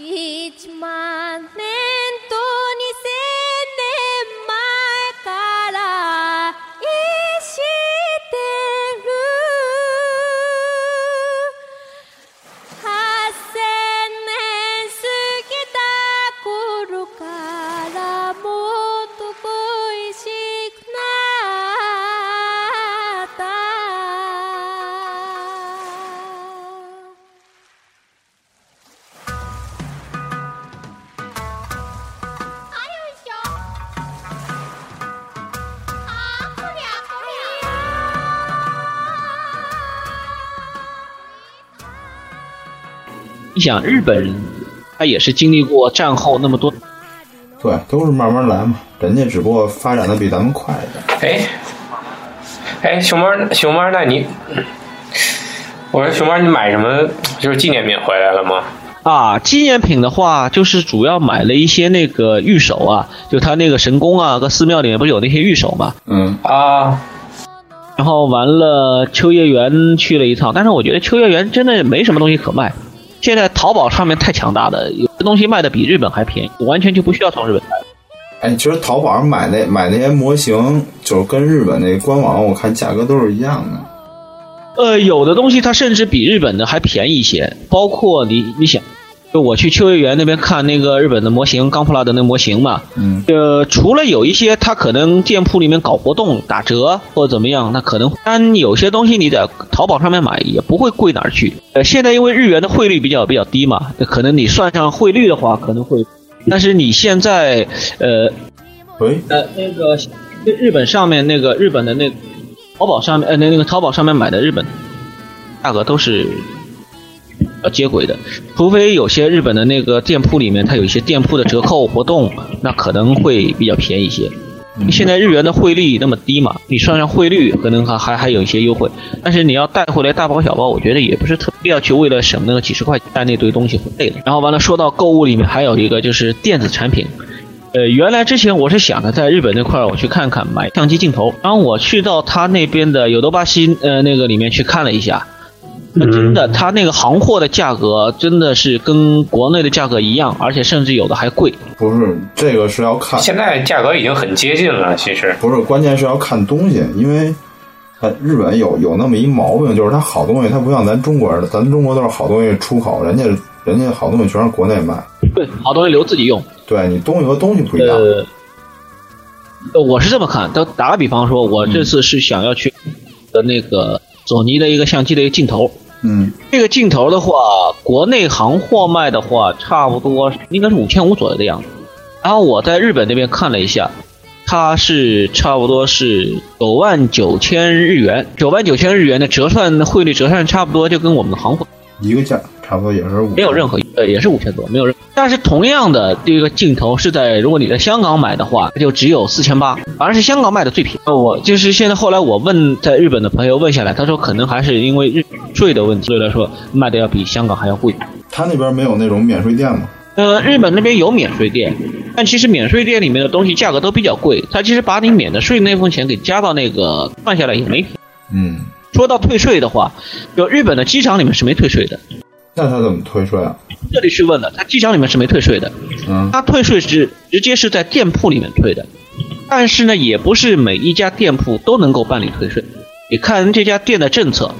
1万日本人，他也是经历过战后那么多，对，都是慢慢来嘛，人家只不过发展的比咱们快一点。哎，哎，熊猫，熊猫，那你，我说熊猫，你买什么就是纪念品回来了吗？啊，纪念品的话，就是主要买了一些那个玉手啊，就他那个神宫啊，和寺庙里面不是有那些玉手嘛。嗯，啊，然后完了，秋叶原去了一趟，但是我觉得秋叶原真的没什么东西可卖。现在淘宝上面太强大了，有的东西卖的比日本还便宜，完全就不需要从日本买。哎，其实淘宝上买那买那些模型，就是跟日本那官网我看价格都是一样的。呃，有的东西它甚至比日本的还便宜一些，包括你你想，就我去秋叶原那边看那个日本的模型，钢普拉的那模型嘛，嗯，呃，除了有一些它可能店铺里面搞活动打折或者怎么样，那可能但有些东西你在淘宝上面买也不会贵哪儿去。呃，现在因为日元的汇率比较比较低嘛，那可能你算上汇率的话可能会，但是你现在呃喂，呃那个日本上面那个日本的那个淘宝上面呃那那个淘宝上面买的日本价格都是呃接轨的，除非有些日本的那个店铺里面它有一些店铺的折扣活动，那可能会比较便宜一些。现在日元的汇率那么低嘛，你算上汇率可能还还还有一些优惠，但是你要带回来大包小包，我觉得也不是特别要去为了省那个几十块钱带那堆东西回累的。然后完了，说到购物里面还有一个就是电子产品，呃，原来之前我是想着在日本那块儿我去看看买相机镜头，然后我去到他那边的有多巴西呃那个里面去看了一下，那真的他那个行货的价格真的是跟国内的价格一样，而且甚至有的还贵。不是这个是要看，现在价格已经很接近了，其实。不是关键是要看东西，因为呃日本有有那么一毛病，就是它好东西它不像咱中国似的，咱中国都是好东西出口，人家人家好东西全是国内卖，对，好东西留自己用。对你东西和东西不一样。呃，呃我是这么看，都打个比方说，我这次是想要去的那个索尼的一个相机的一个镜头，嗯这个镜头的话，国内行货卖的话，差不多应该是五千五左右的样子。然后我在日本那边看了一下，它是差不多是九万九千日元，九万九千日元的折算汇率折算差不多就跟我们的行货一个价差不多也是五，没有任何呃也是五千多，没有任。但是同样的这个镜头是在如果你在香港买的话，就只有四千八，反而是香港卖的最便宜。呃我就是现在后来我问在日本的朋友问下来，他说可能还是因为日税的问题，所以来说卖的要比香港还要贵。他那边没有那种免税店吗？呃，日本那边有免税店，但其实免税店里面的东西价格都比较贵，他其实把你免的税那部分钱给加到那个算下来也没。嗯，说到退税的话，就日本的机场里面是没退税的。那他怎么退税啊？这里是问的，他机场里面是没退税的，嗯。他退税是直接是在店铺里面退的，但是呢，也不是每一家店铺都能够办理退税，你看这家店的政策，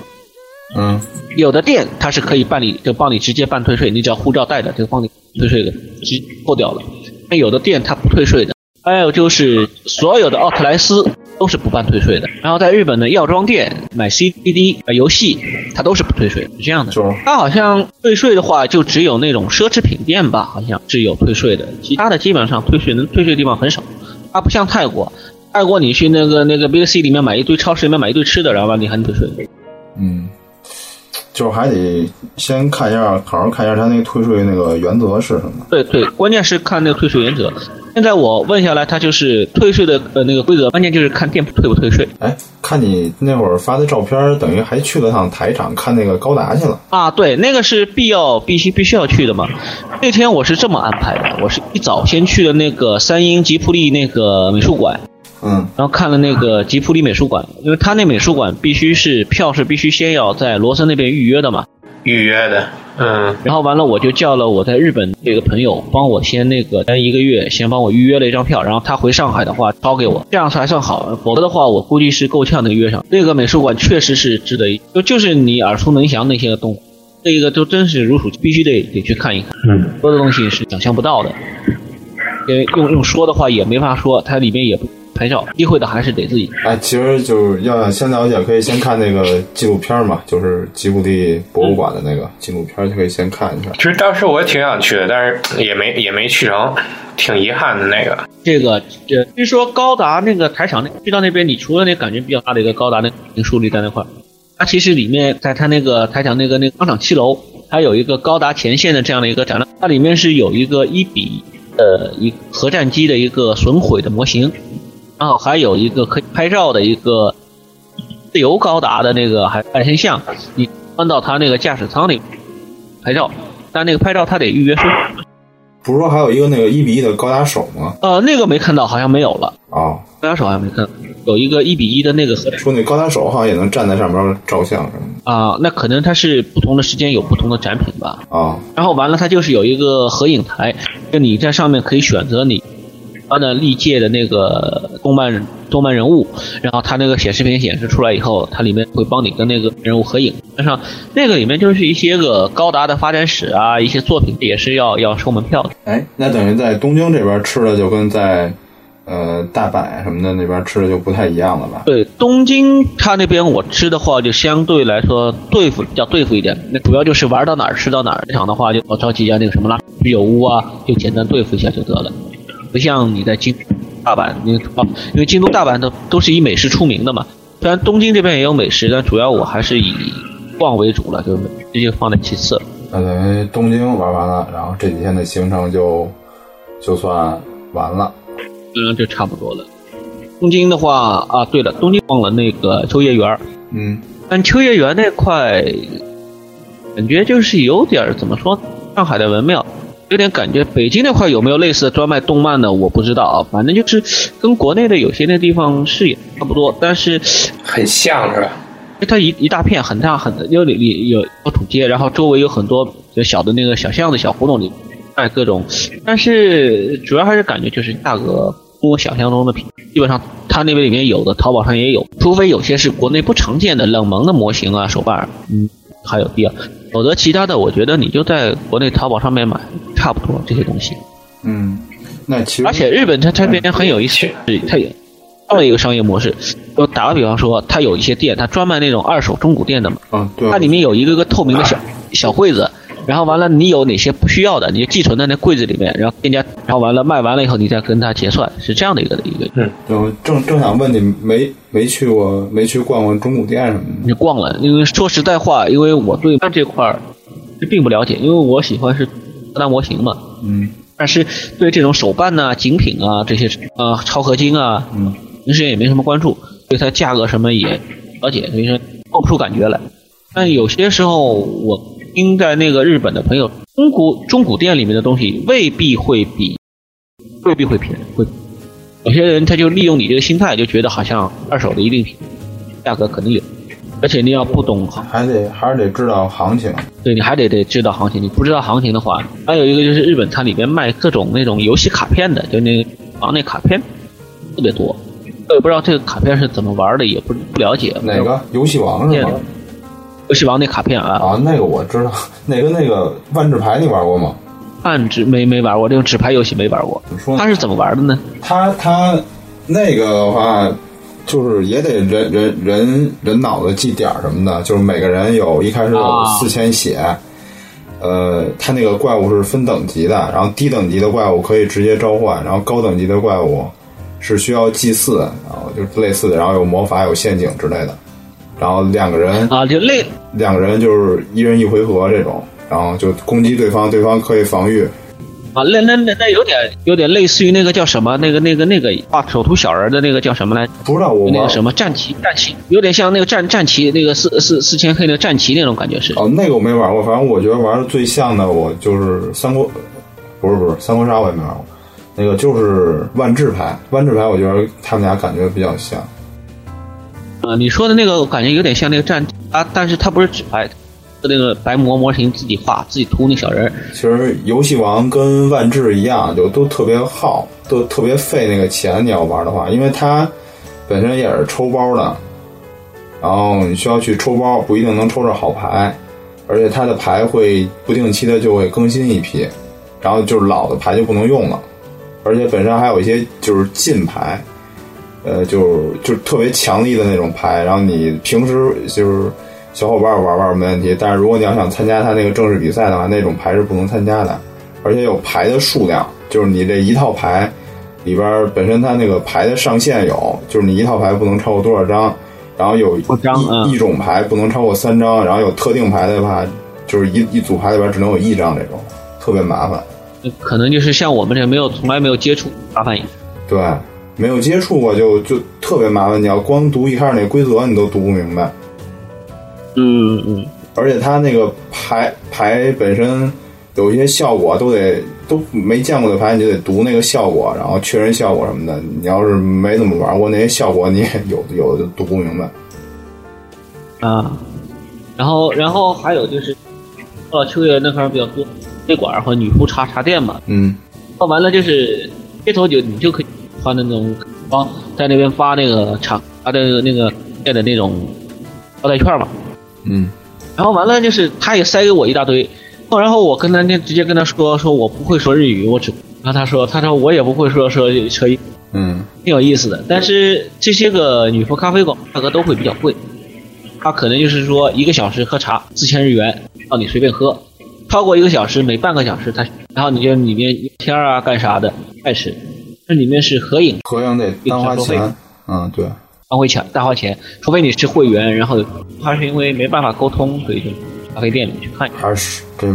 嗯。有的店它是可以办理，就帮你直接办退税，你只要护照带着就帮你退税的，直接扣掉了。那有的店它不退税的，还有就是所有的奥特莱斯都是不办退税的。然后在日本的药妆店买 CDD 呃游戏，它都是不退税，是这样的。它好像退税的话，就只有那种奢侈品店吧，好像是有退税的，其他的基本上退税能退税的地方很少。它不像泰国，泰国你去那个那个 Big C 里面买一堆超市里面买一堆吃的，然后完你还能退税。嗯，就是还得先看一下，好好看一下他那个退税那个原则是什么。对对，关键是看那个退税原则。现在我问下来，他就是退税的呃那个规则，关键就是看店铺退不退税哎，看你那会儿发的照片，等于还去了趟台场看那个高达去了。啊。对，那个是必要必须必须要去的嘛。那天我是这么安排的，我是一早先去的那个三英吉普利那个美术馆，嗯。然后看了那个吉普里美术馆，因为他那美术馆必须是票是必须先要在罗森那边预约的嘛。预约的，嗯。然后完了，我就叫了我在日本这个朋友帮我先那个待一个月先帮我预约了一张票，然后他回上海的话掏给我，这样才算好，否则的话我估计是够呛能约上。那个美术馆确实是值得一，就就是你耳熟能详那些动物，这个都真是如数，必须得得去看一看，嗯，很多的东西是想象不到的，因为用用说的话也没法说，它里面也不拍照，机会的还是得自己。哎，其实就是要想先了解，可以先看那个纪录片嘛，就是吉卜力博物馆的那个纪录片，就可以先看一下。其实当时我也挺想去的，但是也没也没去成，挺遗憾的那个。这个这据说高达那个台场那去到那边，你除了那感觉比较大的一个高达那个树立在那块，它其实里面在它那个台场那个那个商场七楼，它有一个高达前线的这样的一个展览，它里面是有一个一比呃一核战机的一个损毁的模型，然后还有一个可以拍照的一个自由高达的那个还半身像，你搬到他那个驾驶舱里拍照，但那个拍照他得预约收费。不是说还有一个那个一比一的高达手吗？呃，那个没看到，好像没有了。啊、高达手好像没看到，有一个一比一的那个核说那高达手好像也能站在上面照相什么啊、那可能它是不同的时间有不同的展品吧。的啊。然后完了，它就是有一个合影台，就你在上面可以选择你它的历届的那个动漫动漫人物，然后它那个显示屏显示出来以后，它里面会帮你跟那个人物合影。加上那个里面就是一些个高达的发展史啊，一些作品也是要要收门票的。哎，那等于在东京这边吃的就跟在呃大阪什么的那边吃的就不太一样了吧？对，东京它那边我吃的话，就相对来说对付要对付一点。那主要就是玩到哪儿吃到哪儿。这场的话，就我找几家那个什么啦，居酒屋啊，就简单对付一下就得了。不像你在京大阪，你啊，因为京都、大阪都都是以美食出名的嘛。虽然东京这边也有美食，但主要我还是以逛为主了，就是这就放在其次。那等于东京玩完了，然后这几天的行程就就算完了。嗯，就差不多了。东京的话啊，对了，东京逛了那个秋叶原儿，嗯，但秋叶原那块，感觉就是有点儿怎么说，上海的文庙，有点感觉。北京那块有没有类似的专卖动漫的，我不知道啊。反正就是跟国内的有些那地方是也差不多，但是很像是吧？它一一大片很大很大，有里里有有土街，然后周围有很多就小的那个小巷子、小胡同里卖各种，但是主要还是感觉就是价格跟我想象中的平，基本上它那边里面有的，淘宝上也有，除非有些是国内不常见的冷门的模型啊、手办，嗯，还有必要，否则其他的我觉得你就在国内淘宝上面买差不多这些东西。嗯，那其实而且日本它这边很有意思，是它有这样一个商业模式。就打个比方说，它有一些店，它专卖那种二手中古店的嘛，嗯，对啊它里面有一个个透明的小小柜子，然后完了你有哪些不需要的，你就寄存在那柜子里面，然后店家，然后完了卖完了以后，你再跟他结算，是这样的一个一个。就正正想问你，没没去过，没去逛过中古店什么的？你逛了，因为说实在话，因为我对这块儿是并不了解，因为我喜欢是大模型嘛，嗯但是对这种手办呐、精品啊这些呃超合金啊，嗯，平时也没什么关注，对它价格什么也了解，所以说做不出感觉来。但有些时候我听在那个日本的朋友，中古中古店里面的东西未必会比未必会便宜，会有些人他就利用你这个心态，就觉得好像二手的一定便宜，价格肯定有，而且你要不懂行，还得还是得知道行情。对你还得得知道行情，你不知道行情的话，还有一个就是日本它里面卖各种那种游戏卡片的，就那个王那卡片特别多，我也不知道这个卡片是怎么玩的，也不不了解。哪个游戏王是吗？游戏王那卡片啊，啊，那个我知道，那个那个万智牌你玩过吗？暗纸没没玩过，这种纸牌游戏没玩过。怎么说呢它是怎么玩的呢？他他那个的话，就是也得人人人人脑子记点儿什么的，就是每个人有一开始有啊四千血，呃，他那个怪物是分等级的，然后低等级的怪物可以直接召唤，然后高等级的怪物是需要祭祀，然后就是类似的，然后有魔法、有陷阱之类的，然后两个人啊，就类两个人就是一人一回合这种，然后就攻击对方，对方可以防御。啊，那那那那有点有点类似于那个叫什么，那个那个那个画手图小人的那个叫什么来？不知道我玩那个什么战旗战旗，有点像那个战战旗那个四四四千黑那个战旗那种感觉是。哦，那个我没玩过，反正我觉得玩的最像的，我就是三国，不是不是三国杀，我也没玩过。那个就是万智牌，万智牌，我觉得他们俩感觉比较像。啊，你说的那个我感觉有点像那个战啊，但是它不是纸牌，那个白模模型自己画，自己涂那小人。其实游戏王跟万智一样，就都特别耗，都特别费那个钱。你要玩的话，因为它本身也是抽包的，然后你需要去抽包，不一定能抽着好牌，而且它的牌会不定期的就会更新一批，然后就是老的牌就不能用了，而且本身还有一些就是禁牌，呃，就是就是特别强力的那种牌，然后你平时就是小伙伴玩玩没问题，但是如果你要想参加他那个正式比赛的话，那种牌是不能参加的，而且有牌的数量，就是你这一套牌里边本身它那个牌的上限有，就是你一套牌不能超过多少张，然后有一一一种牌不能超过三张，然后有特定牌的话，就是一一组牌里边只能有一张这种，特别麻烦。可能就是像我们这没有从来没有接触麻烦也。对，没有接触过就就特别麻烦，你要光读一开始那规则你都读不明白。嗯嗯，而且它那个牌牌本身有一些效果都得都没见过的牌，你就得读那个效果，然后确认效果什么的。你要是没怎么玩过那些效果，你也有有的就读不明白。啊，然后然后还有就是，到了秋叶那块比较多那馆和女仆茶茶店嘛，嗯喝完了就是这头就你就可以发那种帮在那边发那个厂发的那个店的那种招待券嘛，嗯。然后完了就是他也塞给我一大堆，然后我跟他那直接跟他说说我不会说日语，我只然后他说他说我也不会说说说英嗯。挺有意思的，但是这些个女仆咖啡馆价格都会比较贵，他可能就是说一个小时喝茶四千日元，让你随便喝，超过一个小时每半个小时他，然后你就里面聊天啊干啥的开始，这里面是合影，合影得单花钱。嗯，对，单会钱大花钱，除非你是会员，然后他是因为没办法沟通，所以就咖啡店里面去看一下，还是这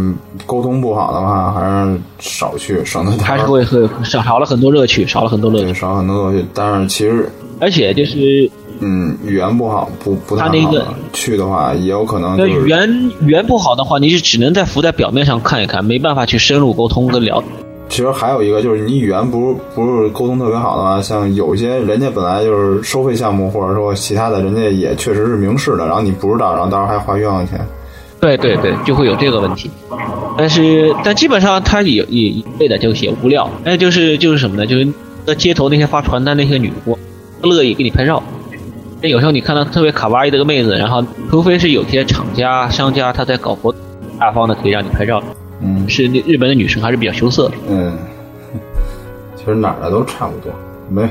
沟通不好的话，还是少去，省得还是会会少少了很多乐趣，少了很多乐趣，对少很多乐趣。但是其实，而且就是嗯，语言不好，不不太好他那个去的话，也有可能那就是语言语言不好的话，你是只能在浮在表面上看一看，没办法去深入沟通跟聊。其实还有一个就是你语言不是不是沟通特别好的话，像有些人家本来就是收费项目，或者说其他的，人家也确实是明示的，然后你不知道，然后到时候还花冤枉钱。对对对，就会有这个问题。但是但基本上他也也一味的就写无料，那就是就是什么呢？就是在街头那些发传单那些女仆，乐意给你拍照。那有时候你看到特别卡哇伊的个妹子，然后除非是有些厂家商家他在搞活动，大方的可以让你拍照。嗯是那日本的女生还是比较羞涩的。嗯，其实哪儿的都差不多，没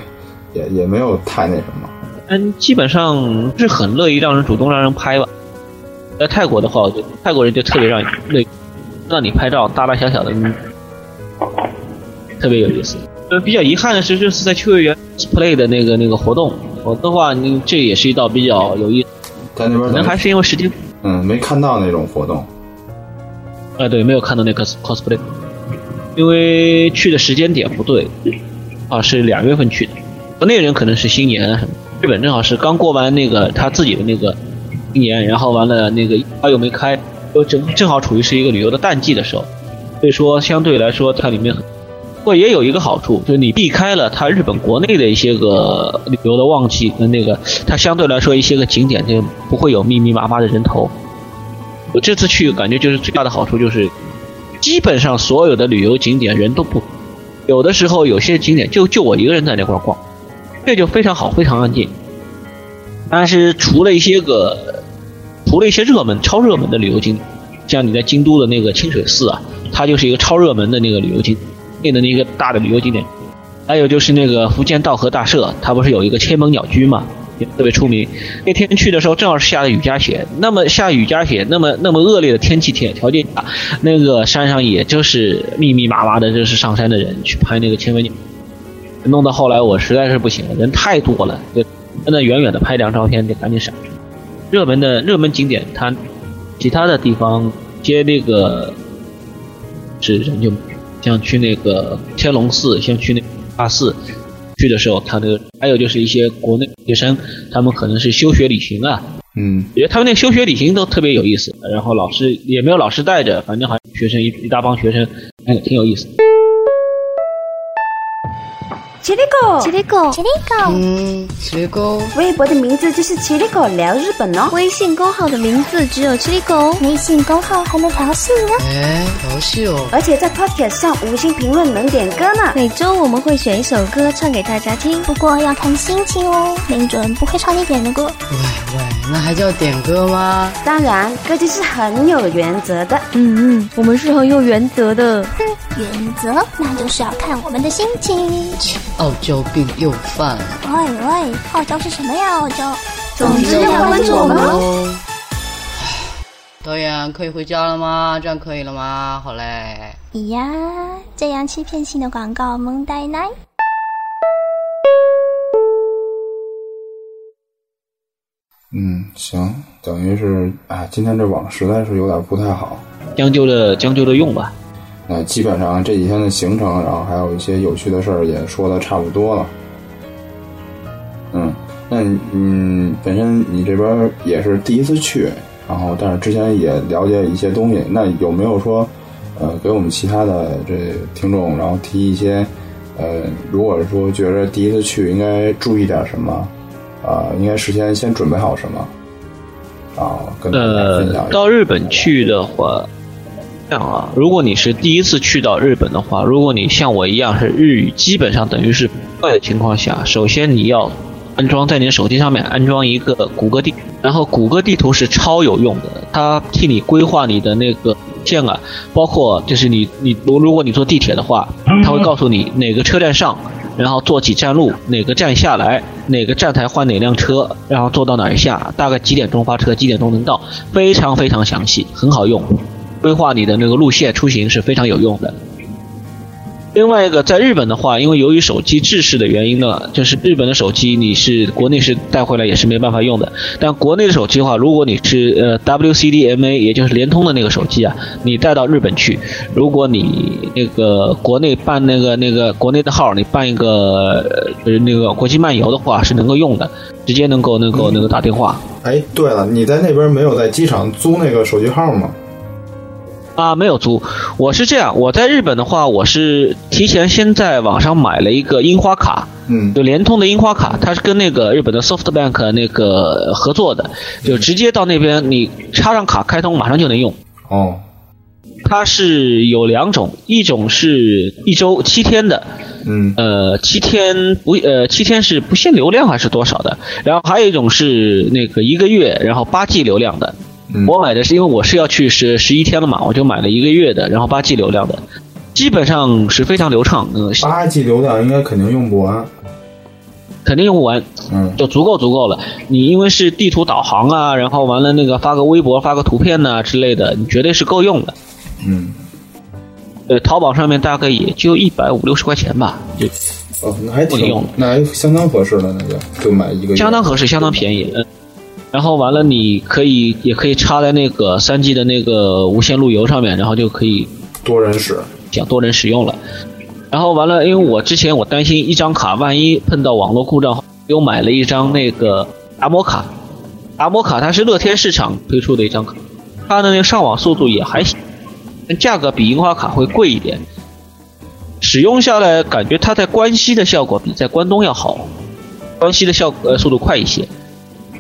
也也没有太那什么。但基本上是很乐意让人主动让人拍吧。在泰国的话，我觉得泰国人就特别让你乐让你拍照，大大小小的，嗯特别有意思。呃，比较遗憾的是，这次在秋叶原 cosplay 的那个那个活动，否则的话，你这也是一道比较有意思。在那边可能还是因为时间，嗯没看到那种活动。哎，对，没有看到那个 cosplay，因为去的时间点不对，啊，是两月份去的。国内人可能是新年，日本正好是刚过完那个他自己的那个新年，然后完了那个花又没开，又正正好处于是一个旅游的淡季的时候，所以说相对来说它里面，不过也有一个好处，就是你避开了它日本国内的一些个旅游的旺季跟那个，它相对来说一些个景点就不会有密密麻麻的人头。我这次去感觉就是最大的好处就是，基本上所有的旅游景点人都不，有的时候有些景点就就我一个人在那块逛，这就非常好，非常安静。但是除了一些个，除了一些热门、超热门的旅游景点，像你在京都的那个清水寺啊，它就是一个超热门的那个旅游景，内的那个大的旅游景点。还有就是那个福建道和大社，它不是有一个千门鸟居嘛，也特别出名。那天去的时候正好是下的雨夹雪，那么下雨夹雪，那么那么恶劣的天气条条件下，那个山上也就是密密麻麻的，就是上山的人去拍那个千门鸟，弄到后来我实在是不行了，人太多了，就站在远远的拍张照片就赶紧闪。热门的热门景点，它其他的地方接那个是人就像去那个天龙寺，像去那个大寺，去的时候他那个，还有就是一些国内学生，他们可能是休学旅行啊，嗯我觉得他们那个休学旅行都特别有意思，然后老师也没有老师带着，反正好像学生一一大帮学生，哎，挺有意思。七里狗，七里狗，七里狗，嗯，七里狗。微博的名字就是七里狗聊日本哦。微信公号的名字只有七里狗，微信公号还能调戏呢。哎，调戏哦！而且在 Podcast 上五星评论能点歌呢。每周我们会选一首歌唱给大家听，不过要看心情哦，没准不会唱你点的歌。喂喂，那还叫点歌吗？当然，歌姬是很有原则的。嗯嗯，我们是很有原则的。哼，原则那就是要看我们的心情。傲娇病又犯了。喂喂，傲娇是什么呀？傲娇。总之要关注我们哦。导演可以回家了吗？这样可以了吗？好嘞。呀，这样欺骗性的广告萌呆奶。嗯，行，等于是，哎，今天这网实在是有点不太好，将就着将就着用吧。那基本上这几天的行程，然后还有一些有趣的事儿也说的差不多了。嗯，那嗯，本身你这边也是第一次去，然后但是之前也了解一些东西，那有没有说，呃，给我们其他的这听众，然后提一些，呃，如果说觉得第一次去应该注意点什么，啊、应该事先先准备好什么，啊，跟大家分享，一下。到日本去的话，这样啊，如果你是第一次去到日本的话，如果你像我一样是日语基本上等于是不会的情况下，首先你要安装在你的手机上面安装一个谷歌地，然后谷歌地图是超有用的，它替你规划你的那个线啊，包括就是你你如如果你坐地铁的话，它会告诉你哪个车站上。然后坐几站路，哪个站下来，哪个站台换哪辆车，然后坐到哪儿下，大概几点钟发车，几点钟能到，非常非常详细，很好用，规划你的那个路线出行是非常有用的。另外一个，在日本的话，因为由于手机制式的原因呢，就是日本的手机你是国内是带回来也是没办法用的。但国内的手机的话，如果你是呃 WCDMA，也就是联通的那个手机啊，你带到日本去，如果你那个国内办那个那个国内的号，你办一个呃那个国际漫游的话是能够用的，直接能够能够那个打电话。哎，对了，你在那边没有在机场租那个手机号吗？啊，没有租。我是这样，我在日本的话，我是提前先在网上买了一个樱花卡，嗯就联通的樱花卡，它是跟那个日本的 SoftBank 那个合作的，就直接到那边你插上卡开通，马上就能用。哦，它是有两种，一种是一周七天的，嗯呃，七天不呃七天是不限流量还是多少的，然后还有一种是那个一个月，然后八 G 流量的。嗯我买的是因为我是要去十十一天了嘛，我就买了一个月的，然后八 G 流量的，基本上是非常流畅，嗯、八 G 流量应该肯定用不完。肯定用不完，嗯就足够足够了。你因为是地图导航啊，然后完了那个发个微博、发个图片呐、之类的，你绝对是够用的。嗯，呃，淘宝上面大概也就一百五六十块钱吧，就哦，那还挺用，那还相当合适了，那就就买一个月相当合适，相当便宜。嗯，然后完了，你可以也可以插在那个三 G 的那个无线路由上面，然后就可以多人使。讲多人使用了。然后完了，因为我之前我担心一张卡万一碰到网络故障，又买了一张那个达摩卡。达摩卡它是乐天市场推出的一张卡，它的那个上网速度也还行，但价格比樱花卡会贵一点。使用下来感觉它在关西的效果比在关东要好，关西的效呃速度快一些。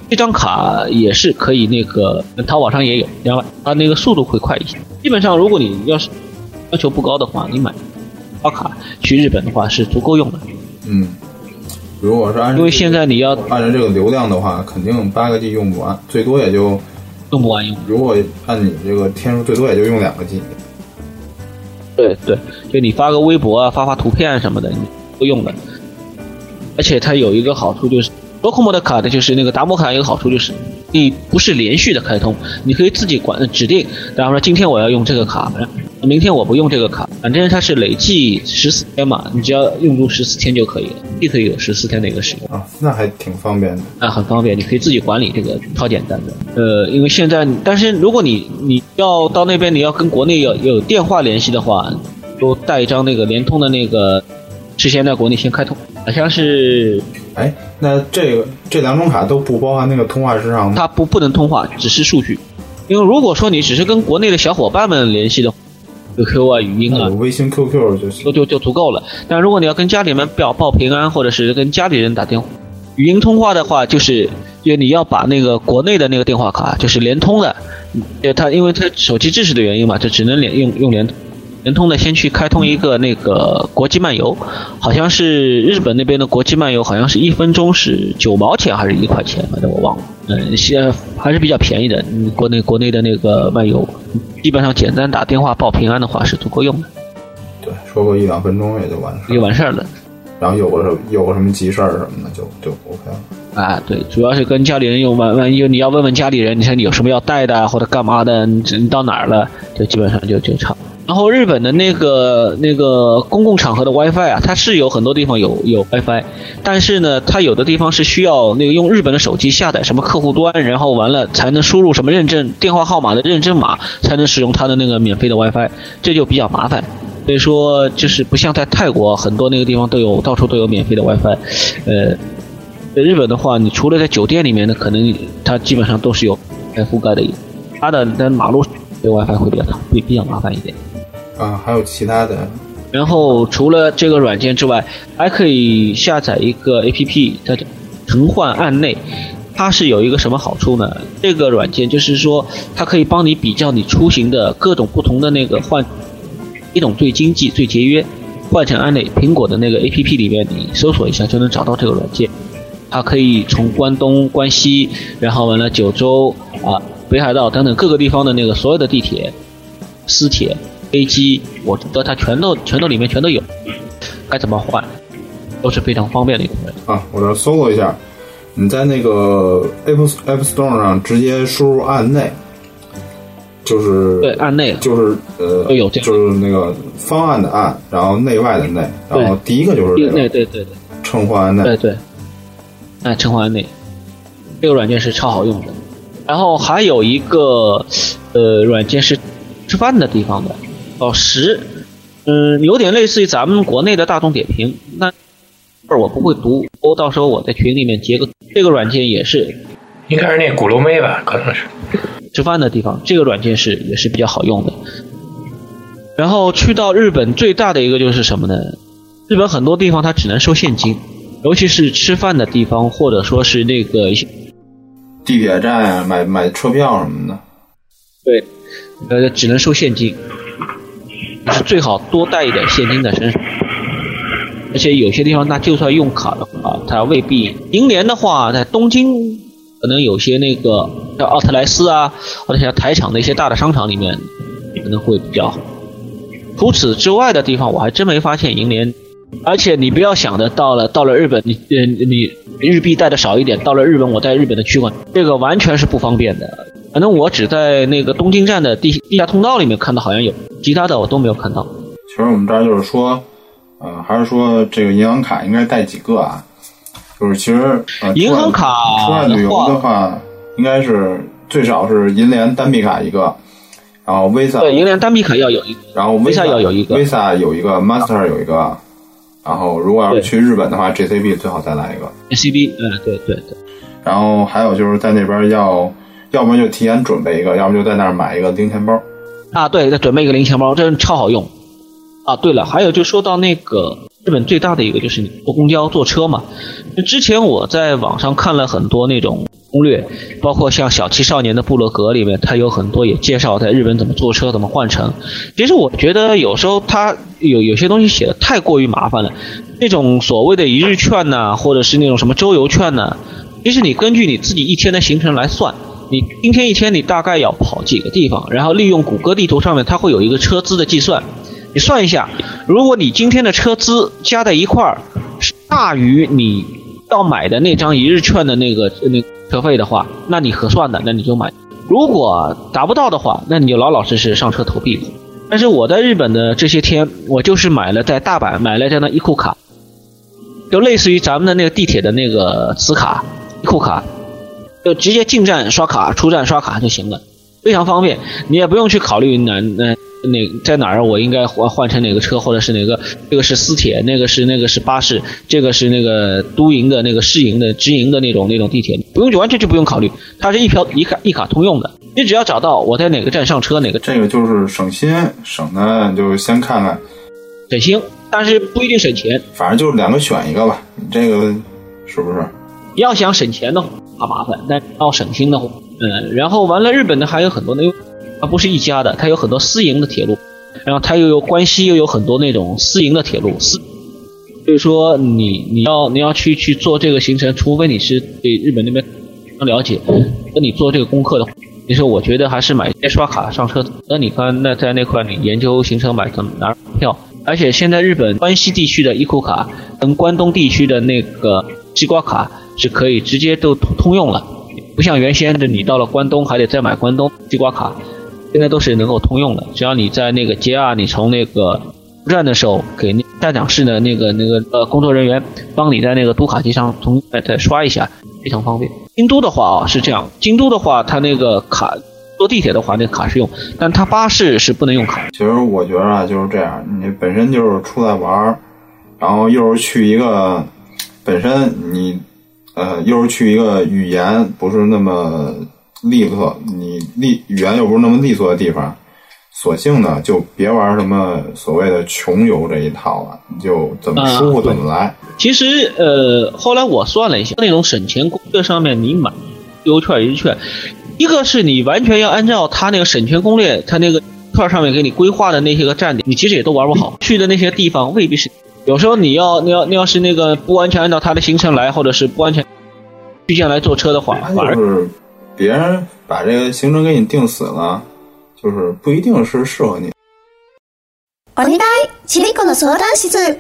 这张卡也是可以那个淘宝上也有，然后它那个速度会快一些。基本上如果你要是要求不高的话，你买刷卡去日本的话是足够用的，嗯，如果是按因为现在你要按照这个流量的话，肯定八个 G 用不完，最多也就用不完用。如果按你这个天数，最多也就用两个 G。对对，就你发个微博啊，发发图片什么的，你够用的。而且它有一个好处就是，Docomo 的卡的就是那个达摩卡有一个好处就是，你不是连续的开通，你可以自己管指定，比方说今天我要用这个卡，明天我不用这个卡，反正它是累计十四天嘛，你只要用足十四天就可以了，既可以有十四天的一个使用。啊，那还挺方便的。啊，很方便，你可以自己管理这个，超简单的。呃，因为现在，但是如果你你要到那边，你要跟国内有有电话联系的话，都带一张那个联通的那个，事先在国内先开通，好像是哎，那这个这两种卡都不包含那个通话时长吗？它不不能通话，只是数据。因为如果说你只是跟国内的小伙伴们联系的话，QQ 啊、语音啊有，微信、QQ 就行就。就就足够了。但如果你要跟家里面表报平安，或者是跟家里人打电话，语音通话的话，就是就你要把那个国内的那个电话卡，就是联通的，呃，它因为它手机支持的原因嘛，就只能联用用联联通的，先去开通一个那个国际漫游，好像是日本那边的国际漫游，好像是一分钟是九毛钱还是一块钱，反正我忘了。嗯，现在还是比较便宜的。嗯，国内国内的那个漫游，基本上简单打电话报平安的话是足够用的，对，说个一两分钟也就完事就儿。完事儿了。然后有个什有个什么急事儿什么的，就就 OK 了。啊，对，主要是跟家里人用，万万一你要问问家里人，你说你有什么要带的啊或者干嘛的，你你到哪儿了，就基本上就就差。然后日本的那个那个公共场合的 WiFi 啊，它是有很多地方有有 WiFi，但是呢，它有的地方是需要那个用日本的手机下载什么客户端，然后完了才能输入什么认证电话号码的认证码，才能使用它的那个免费的 WiFi，这就比较麻烦。所以说，就是不像在泰国很多那个地方都有，到处都有免费的 WiFi，呃，在日本的话，你除了在酒店里面呢，可能它基本上都是有覆盖的，它的在马路这 WiFi 会比较比比较麻烦一点。啊，还有其他的，然后除了这个软件之外，还可以下载一个 APP，它叫“腾换案内”。它是有一个什么好处呢？这个软件就是说，它可以帮你比较你出行的各种不同的那个换，一种最经济、最节约，换成案内。苹果的那个 APP 里面，你搜索一下就能找到这个软件。它可以从关东、关西，然后完了九州啊、北海道等等各个地方的那个所有的地铁、私铁、飞机，我觉得它全都全都里面全都有，该怎么换都是非常方便的一个软件。啊，我这搜了一下，你在那个 Apple App Store 上直接输入案内，就是对，案内就是呃，有这样。就是那个方案的案，然后内外的内，然后第一个就是这对个对对对。称呼案内。对，对，哎，陈安内。这个软件是超好用的。然后还有一个呃软件是吃饭的地方的，哦十，嗯，有点类似于咱们国内的大众点评，那这儿我不会读，我到时候我在群里面截个这个软件也是应该是那鼓楼妹吧，可能是。吃饭的地方，这个软件是也是比较好用的。然后去到日本最大的一个就是什么呢？日本很多地方它只能收现金，尤其是吃饭的地方，或者说是那个一些地铁站呀、买买车票什么的。对，呃，只能收现金，是最好多带一点现金在身上。而且有些地方，那就算用卡的话，它未必。银联的话，在东京可能有些那个像奥特莱斯啊，或者像台场的一些大的商场里面，可能会比较好。除此之外的地方，我还真没发现银联。而且你不要想着到了到了日本，你呃你日币带的少一点，到了日本我在日本的取款，这个完全是不方便的。反正我只在那个东京站的地地下通道里面看到好像有，其他的我都没有看到。其实我们这儿就是说，呃，还是说这个银行卡应该带几个啊？就是其实呃，银行卡出外旅游的话，应该是最少是银联单币卡一个，然后 Visa 对，银联单币卡要有一个，然后 Visa 要有一个，Visa 有一个，Master 有一个，然后如果要是去日本的话，JCB 最好再来一个。CB，嗯，对对对，然后还有就是在那边要，要不然就提前准备一个，要么就在那儿买一个零钱包。啊，对，再准备一个零钱包，真超好用。啊，对了，还有就说到那个日本最大的一个就是你坐公交坐车嘛。之前我在网上看了很多那种攻略，包括像小七少年的部落格里面，它有很多也介绍在日本怎么坐车、怎么换乘。其实我觉得有时候它有有些东西写的太过于麻烦了，那种所谓的一日券呐、或者是那种什么周游券呐、其实你根据你自己一天的行程来算。你今天一天你大概要跑几个地方，然后利用谷歌地图上面它会有一个车资的计算，你算一下，如果你今天的车资加在一块儿是大于你要买的那张一日券的那个那车费的话，那你合算的，那你就买。如果达不到的话，那你就老老实实上车投币。但是我在日本的这些天，我就是买了在大阪买了这样的伊库卡，就类似于咱们的那个地铁的那个磁卡伊库卡，就直接进站刷卡，出站刷卡就行了，非常方便。你也不用去考虑哪哪哪在哪儿我应该换换成哪个车，或者是哪个这个是私铁，那个是那个是巴士，这个是那个都营的那个市营的直营的那种那种地铁，不用就完全就不用考虑，它是一票一卡一卡通用的。你只要找到我在哪个站上车，哪个这个就是省心，省的就先看看，省心，但是不一定省钱。反正就是两个选一个吧，你这个是不是？要想省钱的话怕麻烦，但要省心的话，嗯，然后完了，日本的还有很多那，它不是一家的，它有很多私营的铁路，然后它又有关西又有很多那种私营的铁路，私，所以说你你要你要去去做这个行程，除非你是对日本那边了解，那你做这个功课的话。其实我觉得还是买先刷卡上车。那你看，那在那块你研究行程买怎么拿票？而且现在日本关西地区的伊库卡跟关东地区的那个西瓜卡是可以直接都通用了，不像原先的你到了关东还得再买关东西瓜卡，现在都是能够通用的。只要你在那个 JR，你从那个出站的时候给那站长室的那个那个呃工作人员帮你在那个读卡机上重再再刷一下，非常方便。京都的话啊是这样，京都的话它那个卡坐地铁的话那卡是用，但它巴士是不能用卡。其实我觉得啊就是这样，你本身就是出来玩儿，然后又是去一个本身你呃又是去一个语言不是那么利索，你利语言又不是那么利索的地方，索性呢就别玩什么所谓的穷游这一套了，你就怎么舒服怎么来。其实，呃，后来我算了一下，那种省钱攻略上面，你买优券、一券，一个是你完全要按照他那个省钱攻略，他那个券上面给你规划的那些个站点，你其实也都玩不好。去的那些地方未必是，有时候你要你要你要是那个不完全按照他的行程来，或者是不完全推荐来坐车的话，反而就是别人把这个行程给你定死了，就是不一定是适合你。お願い、ちびこの相談室。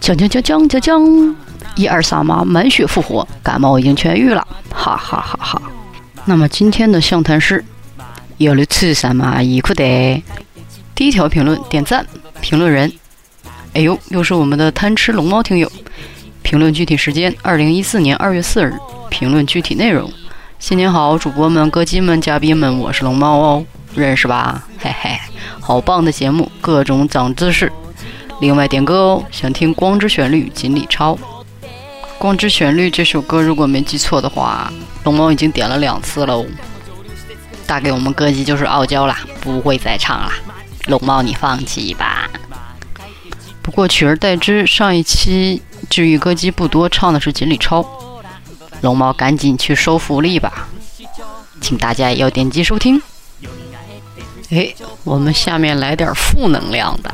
讲讲讲讲讲讲， 一二三嘛，满血复活，感冒已经痊愈了，哈哈哈哈。那么今天的相谈是，有了吃什么衣裤的？第一条评论点赞，评论人，哎呦，又是我们的贪吃龙猫听友。评论具体时间：二零一四年二月四日。评论具体内容：新年好，主播们、歌姬们、嘉宾们，我是龙猫哦，认识吧？嘿嘿，好棒的节目，各种长姿势。另外点歌哦，想听《光之旋律》锦鲤超。《光之旋律》这首歌，如果没记错的话，龙猫已经点了两次喽。大概我们歌姬就是傲娇啦，不会再唱啦。龙猫，你放弃吧。不过取而代之，上一期治愈歌姬不多，唱的是锦鲤超。龙猫赶紧去收福利吧，请大家也要点击收听。哎，我们下面来点负能量的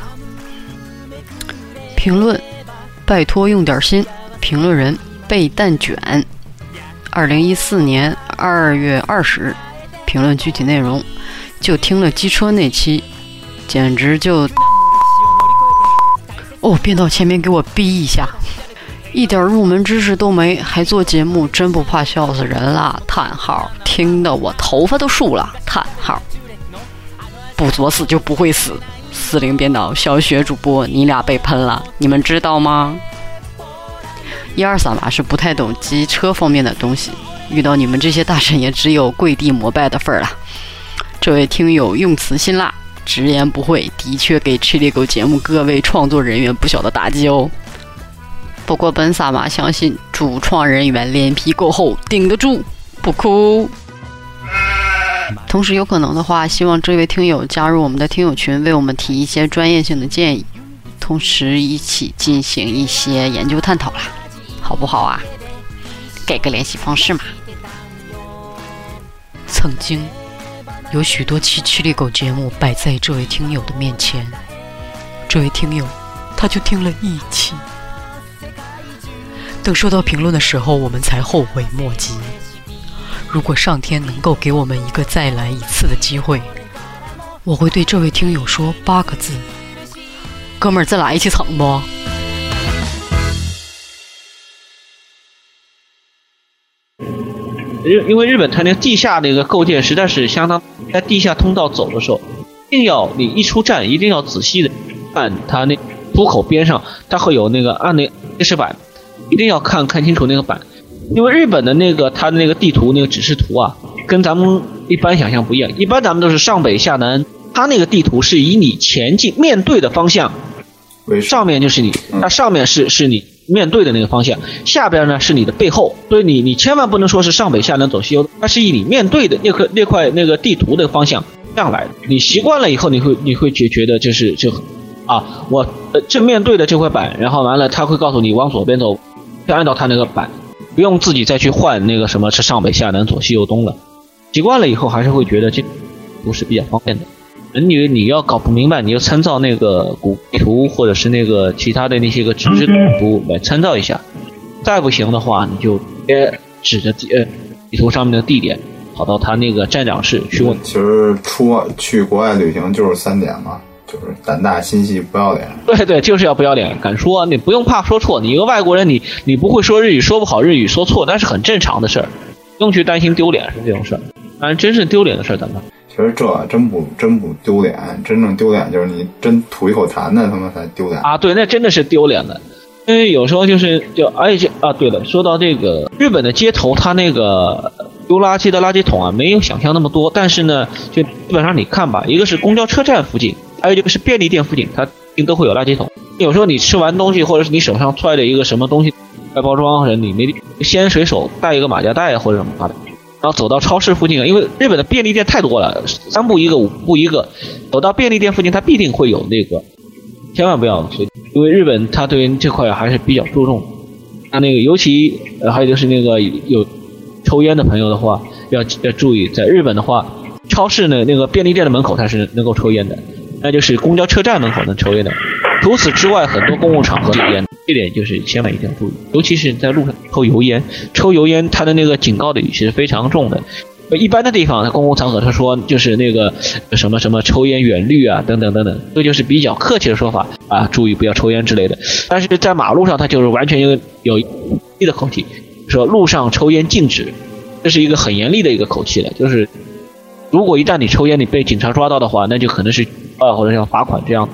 评论，拜托用点心。评论人被蛋卷，二零一四年二月二十日。评论具体内容，就听了机车那期，简直就……哦，变到前面给我逼一下。一点入门知识都没，还做节目，真不怕笑死人啦！叹号，听得我头发都竖了！叹号，不作死就不会死。四零编导，小雪主播，你俩被喷了，你们知道吗？一二三吧是不太懂机车方面的东西，遇到你们这些大神也只有跪地膜拜的份儿了。这位听友用词辛辣，直言不讳，的确给《吃力狗》节目各位创作人员不小的打击哦。不过本萨玛相信主创人员脸皮够厚，顶得住，不哭。同时，有可能的话，希望这位听友加入我们的听友群，为我们提一些专业性的建议，同时一起进行一些研究探讨啦，好不好啊？给个联系方式嘛。曾经有许多期《七力狗》节目摆在这位听友的面前，这位听友他就听了一期。等收到评论的时候，我们才后悔莫及。如果上天能够给我们一个再来一次的机会，我会对这位听友说八个字：哥们儿，咱俩一起蹭不？因因为日本它那个地下那个构建实在是相当，在地下通道走的时候，一定要你一出站一定要仔细的看它那出口边上，它会有那个按那揭示板。一定要看看清楚那个板，因为日本的那个它的那个地图那个指示图啊，跟咱们一般想象不一样。一般咱们都是上北下南，它那个地图是以你前进面对的方向为上面就是你，嗯它上面是是你面对的那个方向，下边呢是你的背后，所以你你千万不能说是上北下南走西右，它是以你面对的那块那块那个地图的方向这样来的。你习惯了以后，你会你会觉觉得就是就啊，我呃正面对的这块板，然后完了他会告诉你往左边走，就按照他那个板，不用自己再去换那个什么是上北下南左西右东了。习惯了以后，还是会觉得这图是比较方便的。你你要搞不明白，你就参照那个古地图或者是那个其他的那些个纸质地图来参照一下。再不行的话，你就直接指着地呃地图上面的地点，跑到他那个站长室去问。其实出外去国外旅行就是三点嘛，就是胆大心细不要脸。对对，就是要不要脸，敢说，你不用怕说错。你一个外国人，你你不会说日语，说不好日语，说错那是很正常的事儿，不用去担心丢脸是这种事儿。当然，真是丢脸的事儿，咱们其实这真不真不丢脸，真正丢脸就是你真吐一口痰的，他妈才丢脸。啊，对，那真的是丢脸的。因为有时候就是就而且啊，对了，说到这个日本的街头，它那个丢垃圾的垃圾桶啊，没有想象那么多，但是呢，就基本上你看吧，一个是公交车站附近，还有一个是便利店附近，它一定都会有垃圾桶。有时候你吃完东西，或者是你手上揣着一个什么东西外包装，或者你没先随手带一个马甲袋或者什么的，然后走到超市附近，因为日本的便利店太多了，三步一个，五步一个，走到便利店附近，它必定会有那个，千万不要随，因为日本它对于这块还是比较注重。它那个尤其还有就是那个有抽烟的朋友的话，要要注意，在日本的话，超市呢那个便利店的门口它是能够抽烟的，那就是公交车站门口能抽烟的。除此之外，很多公共场合里烟，这点就是千万一定要注意，尤其是在路上抽油烟，抽油烟它的那个警告的语气是非常重的。一般的地方，公共场合，他说就是那个什么什么抽烟远虑啊，等等等等，这就是比较客气的说法啊，注意不要抽烟之类的。但是在马路上，他就是完全有有一的口气，说路上抽烟禁止，这是一个很严厉的一个口气了。就是如果一旦你抽烟，你被警察抓到的话，那就可能是啊或者要罚款这样，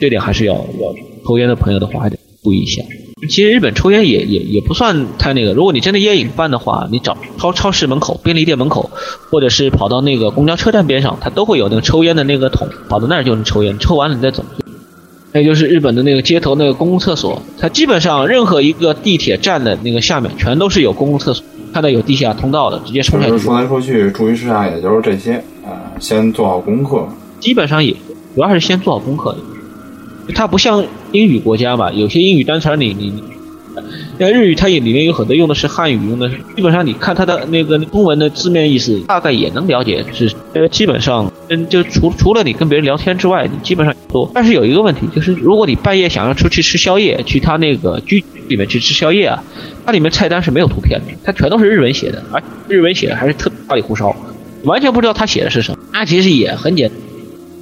这点还是要要抽烟的朋友的话还得注意一下。其实日本抽烟也也也不算太那个，如果你真的烟瘾犯的话，你找超超市门口、便利店门口，或者是跑到那个公交车站边上，它都会有那个抽烟的那个桶，跑到那儿就能抽烟，抽完了你再走。还有就是日本的那个街头那个公共厕所，它基本上任何一个地铁站的那个下面全都是有公共厕所，看到有地下通道的，直接冲下去。说来说去，注意事项也就是这些啊、先做好功课。基本上也主要是先做好功课的。它不像英语国家吧，有些英语单词你你你，像日语它也里面有很多用的是汉语，用的基本上你看它的那个中文的字面意思，大概也能了解是呃基本上嗯就除除了你跟别人聊天之外，你基本上多。但是有一个问题就是，如果你半夜想要出去吃宵夜，去他那个居里面去吃宵夜啊，它里面菜单是没有图片的，它全都是日文写的，而日文写的还是特花里胡哨，完全不知道他写的是什么。那其实也很简单。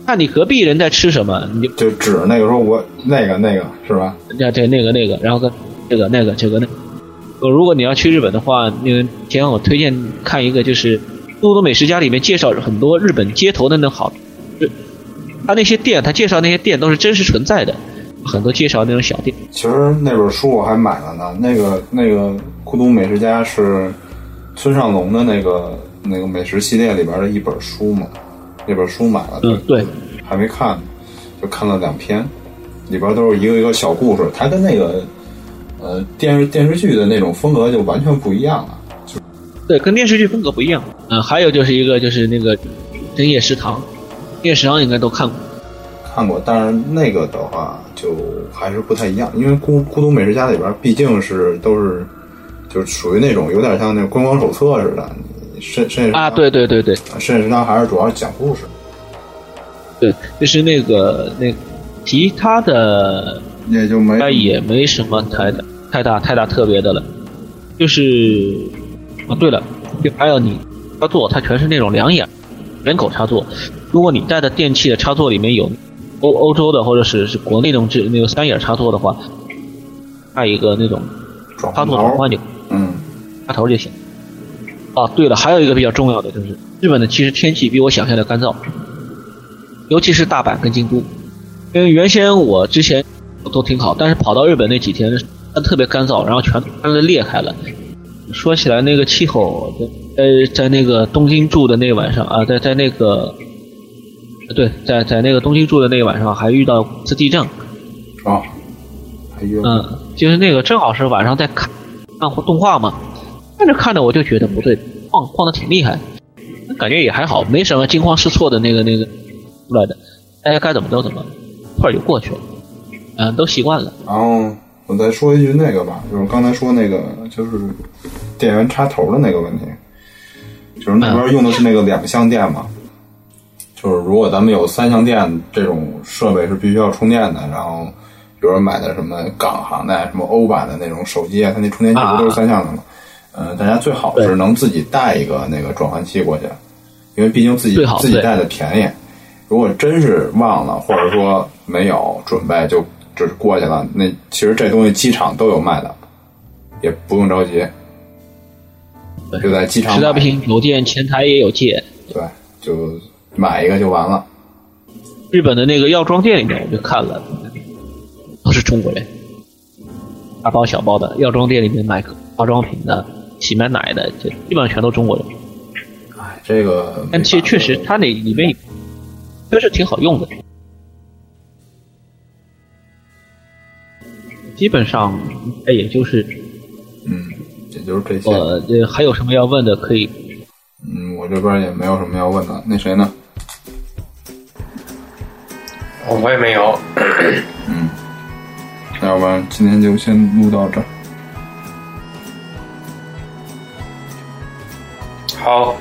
看你隔壁人在吃什么，你就就指那个说我那个那个是吧？这这那个那个，然后跟这个那个这个那个。呃，如果你要去日本的话，那个前我推荐看一个，就是《多多美食家》里面介绍很多日本街头的那好，就他那些店，他介绍那些店都是真实存在的，很多介绍那种小店。其实那本书我还买了呢，那个那个《孤独美食家》是村上隆的那个那个美食系列里边的一本书嘛，那本书买了，嗯，对，还没看，就看了两篇，里边都是一个一个小故事，它跟那个呃电视电视剧的那种风格就完全不一样了。对，跟电视剧风格不一样。嗯、还有就是一个就是那个深夜食堂，深夜食堂应该都看过。看过，但是那个的话就还是不太一样，因为孤孤独美食家里边毕竟是都是就是属于那种有点像那个观光手册似的，你深深夜食堂啊，对对对对。深夜食堂还是主要讲故事，对，就是那个那其他的也就没应该也没什么太大太大太大特别的了，就是啊对了，就还有你插座，它全是那种两眼人口插座，如果你带的电器的插座里面有欧欧洲的或者是是国内那种这那个三眼插座的话，带一个那种插，座转换就嗯，插头就行。哦，对了，还有一个比较重要的就是日本的其实天气比我想象的干燥，尤其是大阪跟京都。因为原先我之前都挺好，但是跑到日本那几天它特别干燥，然后全都裂开了。说起来那个气候，呃，在那个东京住的那晚上啊，在在那个，呃对，在在那个东京住的那个晚上还遇到一次地震，哦，哎呦，嗯，就是那个正好是晚上在看看动画嘛，看着看着我就觉得不对，晃晃的挺厉害，感觉也还好，没什么惊慌失措的那个那个出来的，大家该怎么都怎么，一会儿就过去了，嗯，都习惯了。然后我再说一句那个吧，就是刚才说那个就是电源插头的那个问题，就是那边用的是那个两相电嘛，就是如果咱们有三相电这种设备是必须要充电的，然后比如说买的什么港行的、什么欧版的那种手机啊，它那充电器不都是三相的吗？嗯，大家最好是能自己带一个那个转换器过去，因为毕竟自己自己带的便宜。如果真是忘了，或者说没有准备就就是过去了，那其实这东西机场都有卖的，也不用着急，就在机场实在不行，酒店前台也有借。对，就买一个就完了。日本的那个药妆店里面，我就看了，都是中国人，大包小包的药妆店里面买化妆品的、洗面奶的，这基本上全都中国人。哎，这个但其实确实，它那里面确实挺好用的。基本上，哎，也就是嗯，也就是这些。呃这还有什么要问的可以？嗯，我这边也没有什么要问的。那谁呢？我也没有。嗯，那要不然今天就先录到这儿。好，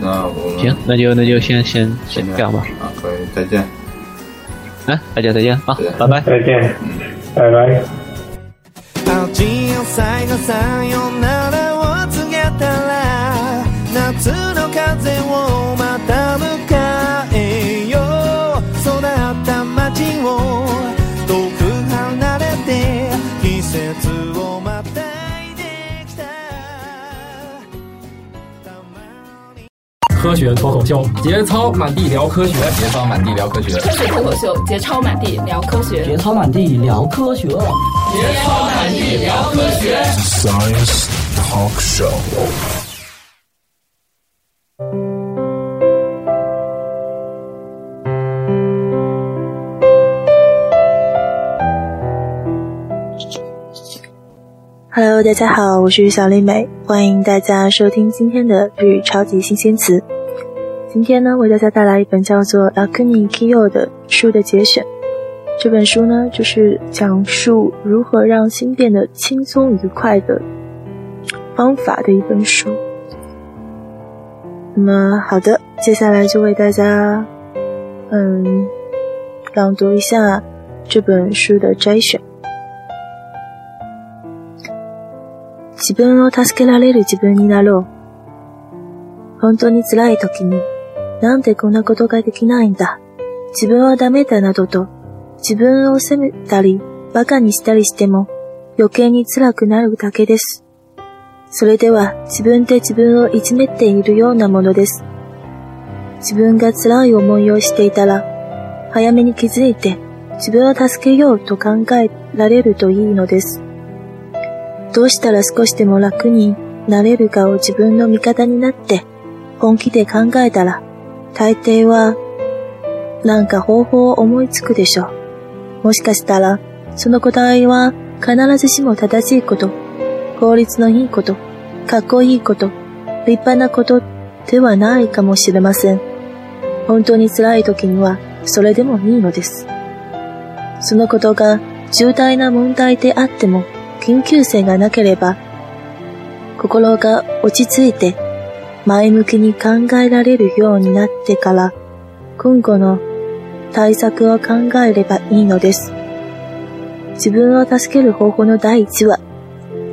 那我们行，那就那就先先先这样吧。啊，可以，再见。哎，大家再见啊再见，拜拜。再见，拜拜。味を最後さよならを告げたら夏の風をまた 科学脱口秀，节操满地聊科学，节操满地聊科学，科学脱口秀，节操满地聊科学，节操满地聊科学，节操满地聊科学。Science Talk Show。Hello，大家好，我是小丽美，欢迎大家收听今天的日语超级新鲜词。今天呢，为大家带来一本叫做《Lakuni Kiyo》的书的节选。这本书呢，就是讲述如何让心变得轻松愉快的方法的一本书。那么，好的，接下来就为大家，嗯，朗读一下这本书的摘选。自分を助けられる自分になろう。本当に辛い時に、 なんでこんなことができないんだ？自分はダメだなどと、自分を責めたり、馬鹿にしたりしても、余計に辛くなるだけです。それでは自分で自分をいじめているようなものです。自分が辛い思いをしていたら、早めに気づいて、自分を助けようと考えられるといいのです。どうしたら少しでも楽になれるかを自分の味方になって本気で考えたら、大抵はなんか方法を思いつくでしょう。もしかしたら、その答えは必ずしも正しいこと、効率のいいこと、かっこいいこと、立派なことではないかもしれません。本当に辛い時にはそれでもいいのです。そのことが重大な問題であっても緊急性がなければ、心が落ち着いて前向きに考えられるようになってから、今後の対策を考えればいいのです。自分を助ける方法の第一は、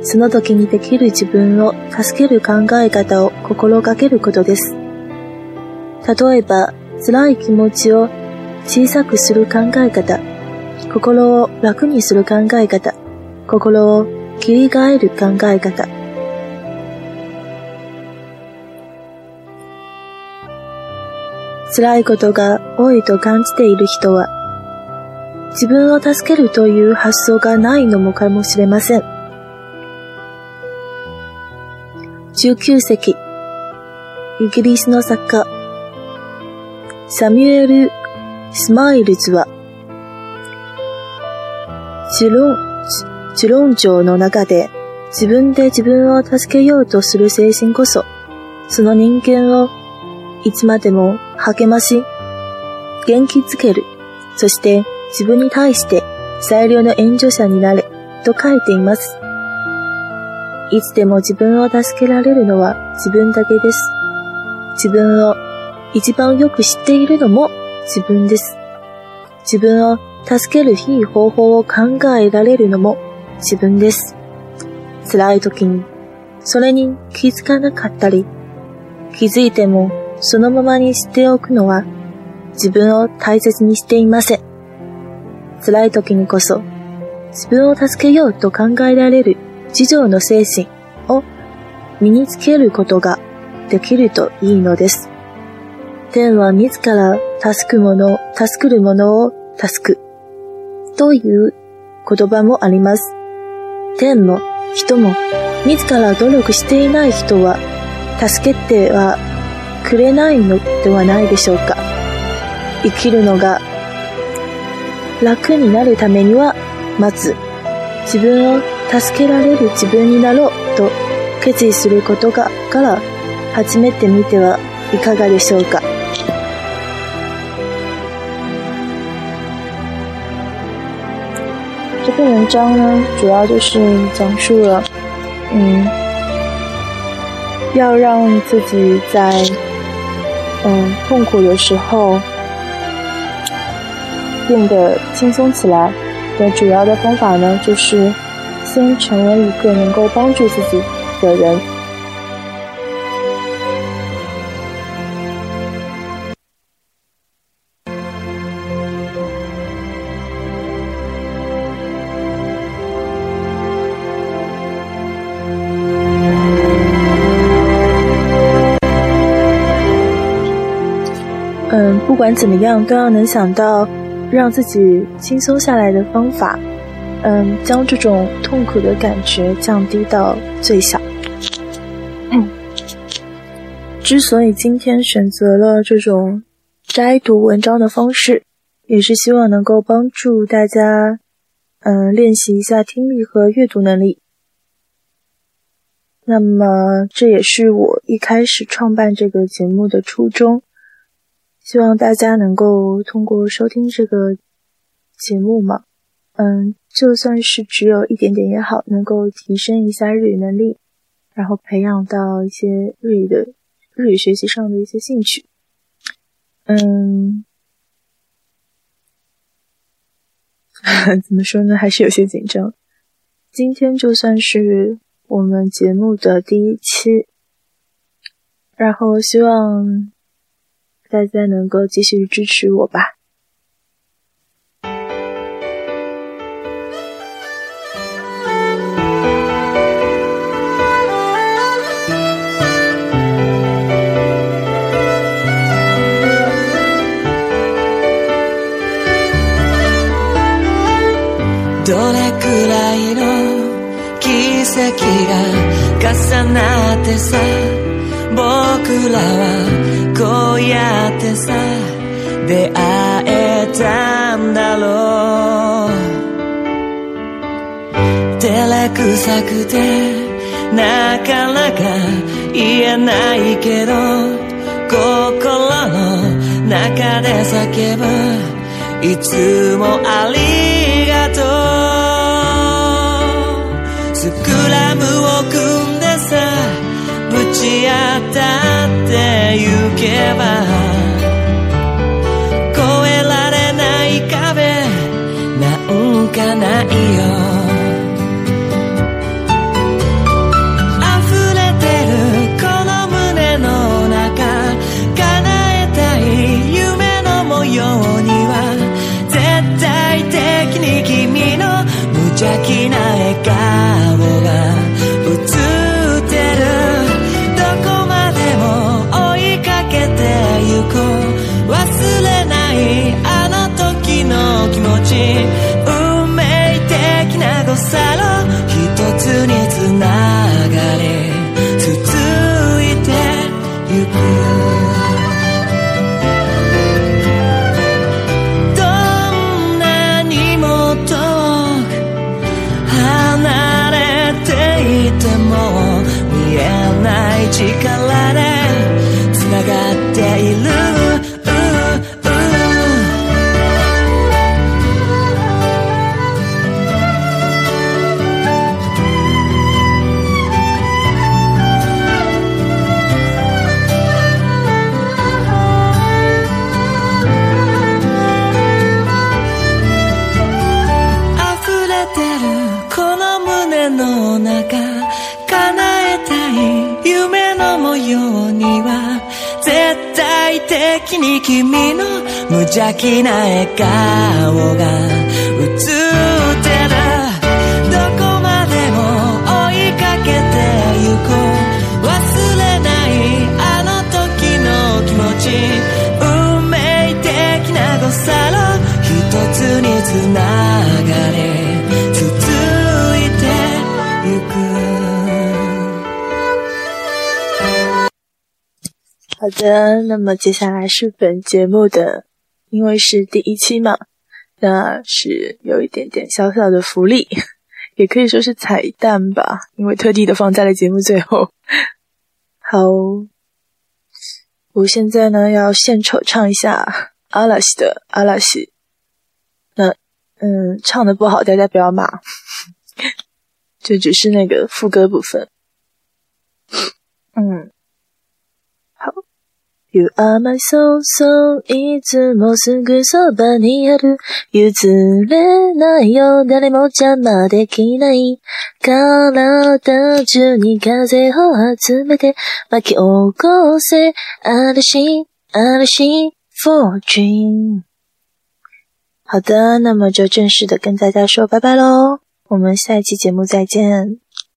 その時にできる自分を助ける考え方を心がけることです。例えば、辛い気持ちを小さくする考え方、心を楽にする考え方、心を切り替える考え方。辛いことが多いと感じている人は、自分を助けるという発想がないのもかもしれません。19世紀、イギリスの作家、サミュエル・スマイルズは、知論、知論上の中で自分で自分を助けようとする精神こそ、その人間をいつまでも励まし、元気づける。そして自分に対して最良の援助者になれと書いています。いつでも自分を助けられるのは自分だけです。自分を一番よく知っているのも自分です。自分を助けるいい方法を考えられるのも自分です。辛い時にそれに気づかなかったり、気づいてもそのままにしておくのは自分を大切にしていません。辛い時にこそ自分を助けようと考えられる自助の精神を身につけることができるといいのです。天は自ら助くもの、助くるものを助くという言葉もあります。天も人も自ら努力していない人は助けてはくれないのではないでしょうか。生きるのが楽になるためには、まず自分を助けられる自分になろうと決意することがから始めてみてはいかがでしょうか。这篇文章呢，主要就是讲述了，嗯，要让自己在嗯痛苦有时候变得轻松起来的主要的方法呢，就是先成为一个能够帮助自己的人。不管怎么样，都要能想到让自己轻松下来的方法。嗯，将这种痛苦的感觉降低到最小。嗯之所以今天选择了这种摘读文章的方式，也是希望能够帮助大家，嗯，练习一下听力和阅读能力。那么，这也是我一开始创办这个节目的初衷。希望大家能够通过收听这个节目嘛，嗯，就算是只有一点点也好，能够提升一下日语能力，然后培养到一些日语的日语学习上的一些兴趣。嗯，怎么说呢？还是有些紧张。今天就算是我们节目的第一期，然后希望。大家能够继续支持我吧。どれくらいの奇跡が重なってさ僕らは こうやってさ出会えたんだろう。照れくさくてなかなか言えないけど心の中で叫ぶ。いつもありようには絶対的に君の無邪気な笑顔が映ってたどこまでも追いかけてゆこう忘れないあの時の気持ち運命的な誤差の一つにつながれ好的，那么接下来是本节目的，因为是第一期嘛，那是有一点点小小的福利，也可以说是彩蛋吧，因为特地的放在了节目最后。好，我现在呢要献丑唱一下阿拉西的阿拉西，那嗯，唱的不好大家不要骂，这只是那个副歌部分。嗯，You are my soul, soul いつもすぐそばにある。譲れないよ。誰も邪魔できない。体中に風を集めて巻き起こせ。嵐嵐 for dream 好的，那么就正式的跟大家说拜拜喽，我们下一期节目再见。